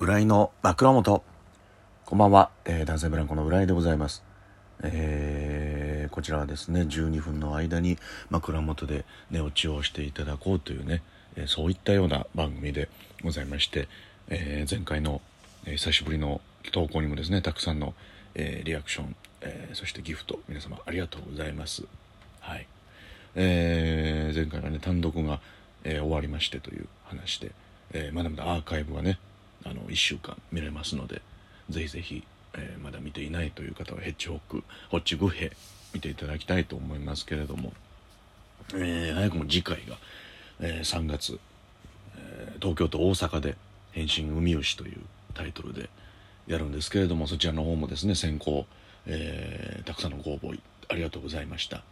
浦井の枕元。こんばんは、えー、男性ブランコの浦井でございます。えー、こちらはですね12分の間に枕元で寝落ちをしていただこうというね、えー、そういったような番組でございまして、え、前回の、え久しぶりの投稿にもですねたくさんの、えリアクション、えそしてギフト皆様ありがとうございます。はい。え前回はね単独が、え終わりましてという話で、えまだまだアーカイブがねあの1週間見れますのでぜひぜひ、えー、まだ見ていないという方はヘッジホックホッチグヘ見ていただきたいと思いますけれども、えー、早くも次回が、えー、3月、え東京と大阪で「変身海牛」というタイトルでやるんですけれどもそちらの方もですね先行、えたくさんのご応募ありがとうございました、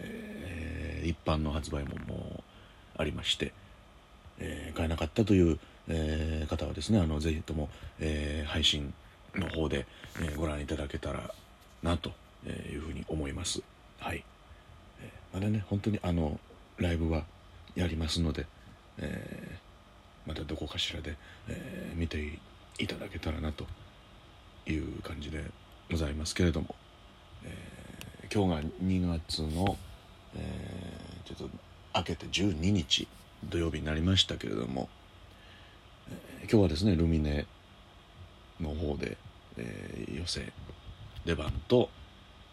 え一般の発売ももうありまして、え買えなかったというえー、方はですねあのぜひとも、えー、配信の方で、えー、ご覧いただけたらなというふうに思います。はい、えまだね本当にあのライブはやりますので、えまたどこかしらで、え見ていただけたらなという感じでございますけれども、え今日が2月の、えちょっと明けて12日土曜日になりましたけれども今日はですねルミネの方で、えー、寄せ出番と、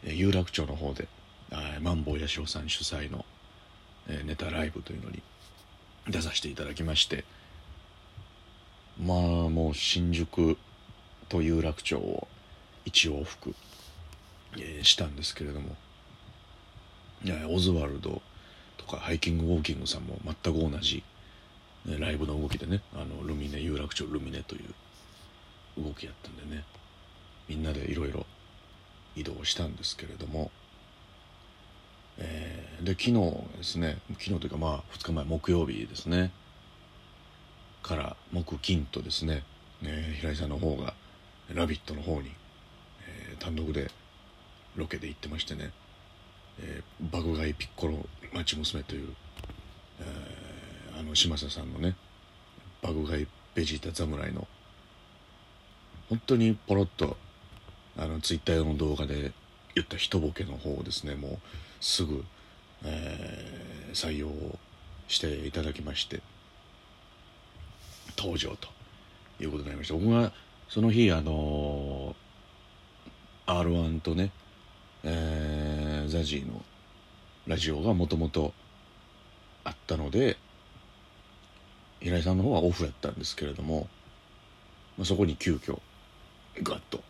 えー、有楽町の方でマンボウ八代さん主催の、えー、ネタライブというのに出させていただきましてまあもう新宿と有楽町を一往復、えー、したんですけれどもオズワルドとかハイキングウォーキングさんも全く同じライブの動きでねあのルミネ有楽町ルミネという動きやったんでねみんなでいろいろ移動したんですけれども、えー、で昨日ですね昨日というかまあ2日前木曜日ですねから木金とですね、えー、平井さんの方が「ラビット!」の方に、えー、単独でロケで行ってましてね「えー、爆買いピッコロ町娘」という、えーあの嶋佐さんのね爆買いベジータ侍の。本当にポロッとあのツイッターの動画で言った一ボケの方をですねもうすぐ、えー、採用していただきまして登場ということになりました。僕がその日あのー、r 1とね、えー、ザジーのラジオがもともとあったので平井さんの方はオフやったんですけれども、まあ、そこに急遽ガッと、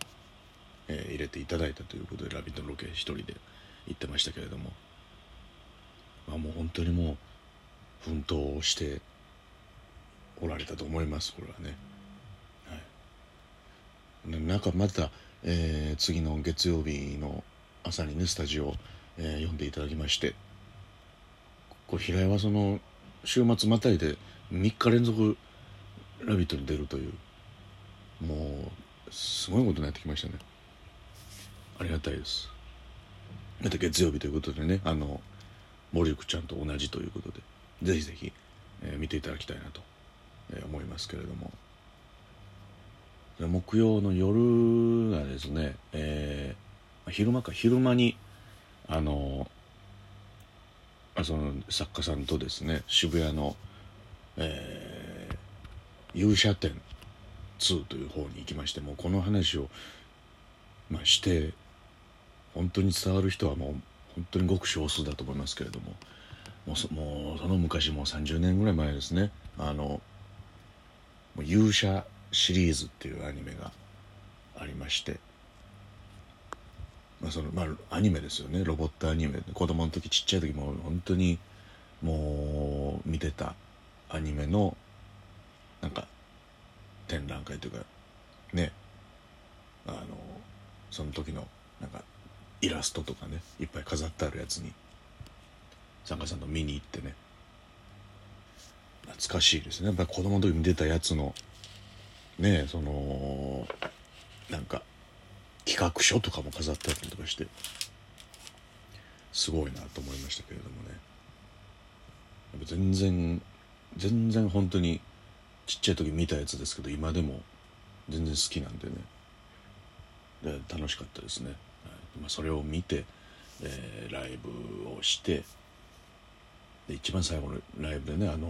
えー、入れていただいたということで「ラビット!」のロケ一人で行ってましたけれども、まあ、もう本当にもう奮闘しておられたと思いますこれはね。はい、なんかまた、えー、次の月曜日の朝にねスタジオ、えー、読んでいただきましてこれ平井はその週末またいで3日連続「ラビット!」に出るというもうすごいことになってきましたねありがたいですまた月曜日ということでねあの森福ちゃんと同じということでぜひぜひ、えー、見ていただきたいなと、えー、思いますけれども木曜の夜がですね、えー、昼間か昼間にあのその作家さんとですね渋谷のえー、勇者展2という方に行きましてもうこの話を、まあ、して本当に伝わる人はもう本当にごく少数だと思いますけれどももうそもうその昔もう30年ぐらい前ですねあの勇者シリーズっていうアニメがありまして、まあそのまあ、アニメですよね。ロボットアニメ。子供の時ちっちゃい時も本当にもう見てたアニメのなんか展覧会というかね。あのその時のなんかイラストとかね。いっぱい飾ってあるやつに参加さんと見に行ってね。懐かしいですね。やっぱ子供の時に出たやつのねそのなんか企画書とかも飾ってあったりとかしてすごいなと思いましたけれどもね。全然全然本当にちっちゃい時見たやつですけど今でも全然好きなんでね。で楽しかったですね、はい。まあ、それを見て、えーライブをしてで一番最後のライブでねあの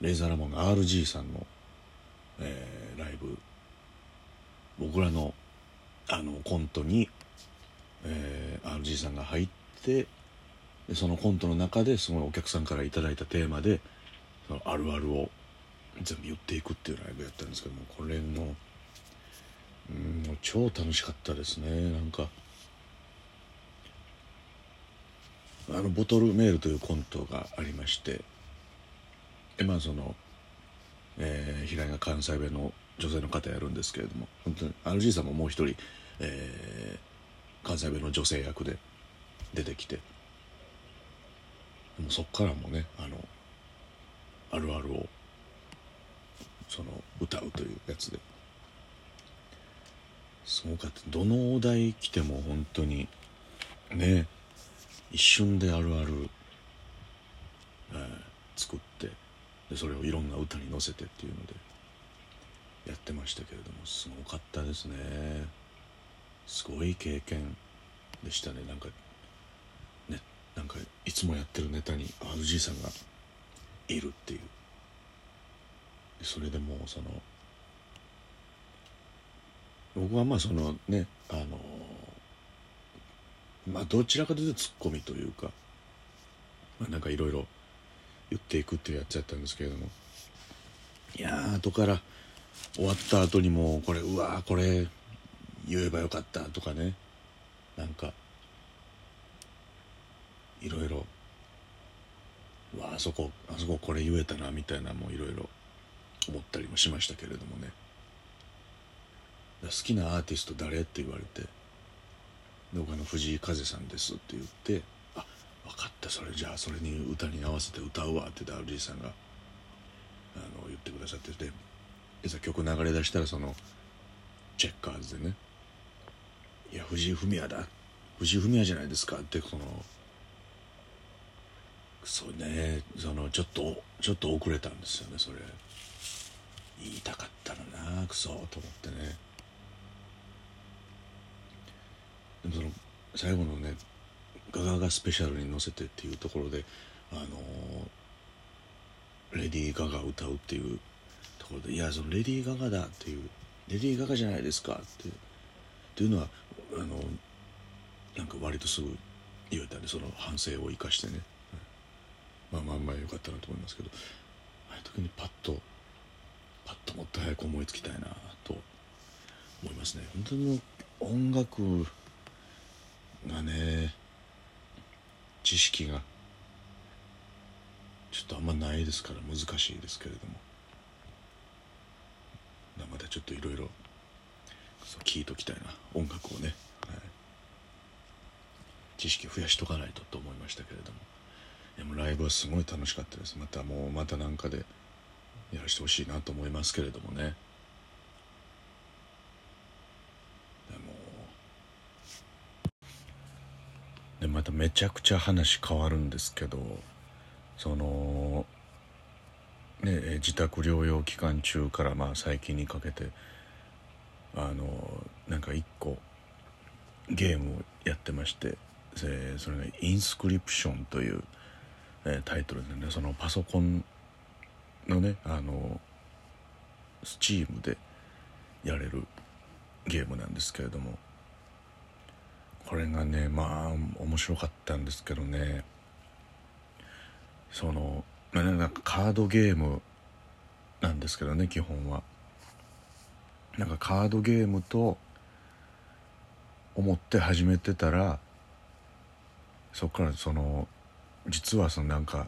レイザーラモンの RG さんの、えーライブ僕らのあのコントに、えー RG さんが入ってでそのコントの中ですごいお客さんからいいたテーマでそのあるあるを全部言っていくっていうライブやったんですけどもこれのうん超楽しかったですね。なんかあのボトルメールというコントがありましてでまあその、えー、平井が関西弁の女性の方やるんですけれども本当に RG さんももう一人、えー、関西弁の女性役で出てきてもうそっからもねあのあるあるをその歌うというやつで。すごかった。どのお題来ても本当にね一瞬であるある、えー作ってでそれをいろんな歌に乗せてっていうので。やってましたけれどもすごかったですね。すごい経験でしたね。なんかねなんかいつもやってるネタに RG さんがいるっていう。それでもうその僕はまあそのねあのまあどちらかというとツッコミというか、まあ、なんかいろいろ言っていくっていうやつやったんですけれどもいやー後から終わった後にもうこれうわーこれ言えばよかったとかね。なんかいろいろわあそこあそここれ言えたなみたいなもいろいろ思ったりもしましたけれどもね。好きなアーティスト誰って言われてで僕の藤井風さんですって言ってあ分かったそれじゃあそれに歌に合わせて歌うわって言って RG さんがあの言ってくださってていざ曲流れ出したらそのチェッカーズでね「いや藤井フミヤだ。藤井フミヤじゃないですか」ってそのそうねそのちょっとちょっと遅れたんですよねそれ。言いたかったのなクソと思ってね。でもその最後のねガガガスペシャルに乗せてっていうところであのレディー・ガガ歌うっていうところで「いやそのレディー・ガガだ」っていう「レディー・ガガじゃないですか」って。っていうのはあのなんか割とすぐ言えたんでその反省を生かしてね、まあまあまあよかったなと思いますけど。ああいう時にパッとパッともっと早く思いつきたいなと思いますね。本当に音楽がね知識がちょっとあんまないですから難しいですけれども。ちょっといろいろ聞いときたいな。音楽をね、はい、知識増やしとかないとと思いましたけれども。でもライブはすごい楽しかったです。またもうまたなんかでやらせてほしいなと思いますけれどもね。でもでまためちゃくちゃ話変わるんですけどそのね自宅療養期間中からまあ最近にかけてあのなんか一個ゲームをやってましてそれが「インスクリプション」という、えタイトルでねそのパソコンのねあのスチームでやれるゲームなんですけれどもこれがねまあ面白かったんですけどねそのまあなんかカードゲームなんですけどね基本は。なんかカードゲームと思って始めてたらそこからその実はそのなんか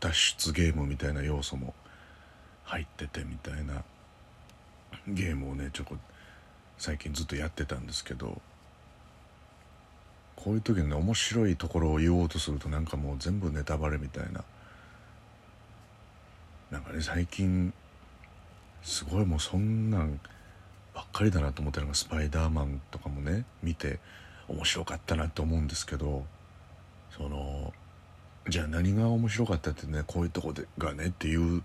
脱出ゲームみたいな要素も入っててみたいなゲームをねちょこ最近ずっとやってたんですけどこういう時にね面白いところを言おうとするとなんかもう全部ネタバレみたいななんかね最近すごいもうそんなんばっかりだなと思ったのが「スパイダーマン」とかもね見て面白かったなって思うんですけどそのじゃあ何が面白かったってねこういうとこでがねっていう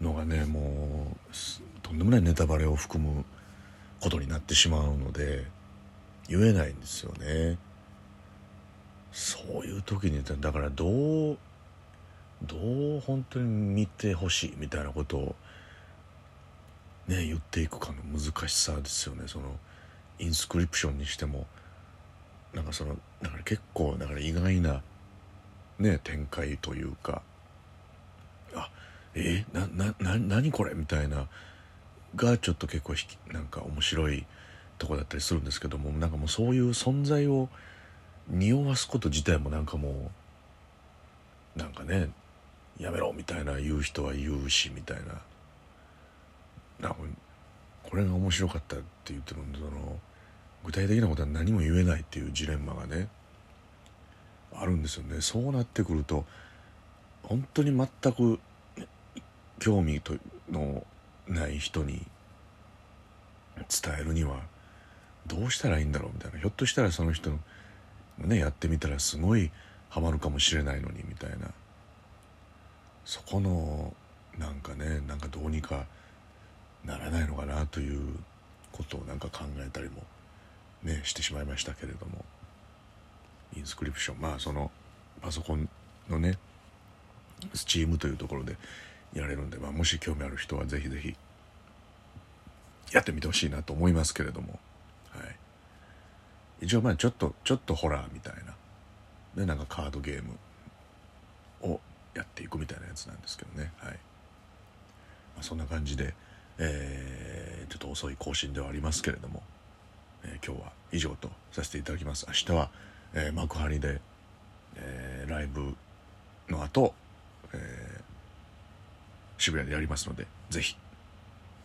のがねもうとんでもないネタバレを含むことになってしまうので言えないんですよね。そういう時にだからどうどう本当に見てほしいみたいなことをね言っていくかの難しさですよね。そのインスクリプションにしてもなんかそのだから結構だから意外なね展開というかあえー、ななな何これ？みたいながちょっと結構なんか面白いとこだったりするんですけどもなんかもうそういう存在を匂わすこと自体もなんかもうなんかねやめろみたいな言う人は言うしみたいな。なこれが面白かったって言ってるんでその具体的なことは何も言えないっていうジレンマがねあるんですよね。そうなってくると本当に全く興味とのない人に伝えるにはどうしたらいいんだろうみたいな。ひょっとしたらその人のねやってみたらすごいハマるかもしれないのにみたいな。そこのなんかねなんかどうにかならないのかなということをなんか考えたりもねしてしまいましたけれども。インスクリプション。まあそのパソコンのねスチームというところでやれるんで、まあ、もし興味ある人はぜひぜひやってみてほしいなと思いますけれども、はい、一応まあちょっとちょっとホラーみたいな。でなんかカードゲーム。やっていくみたいなやつなんですけどね、はい。まあ、そんな感じで、えー、ちょっと遅い更新ではありますけれども、えー、今日は以上とさせていただきます。明日は、えー、幕張で、えー、ライブの後、えー、渋谷でやりますのでぜひ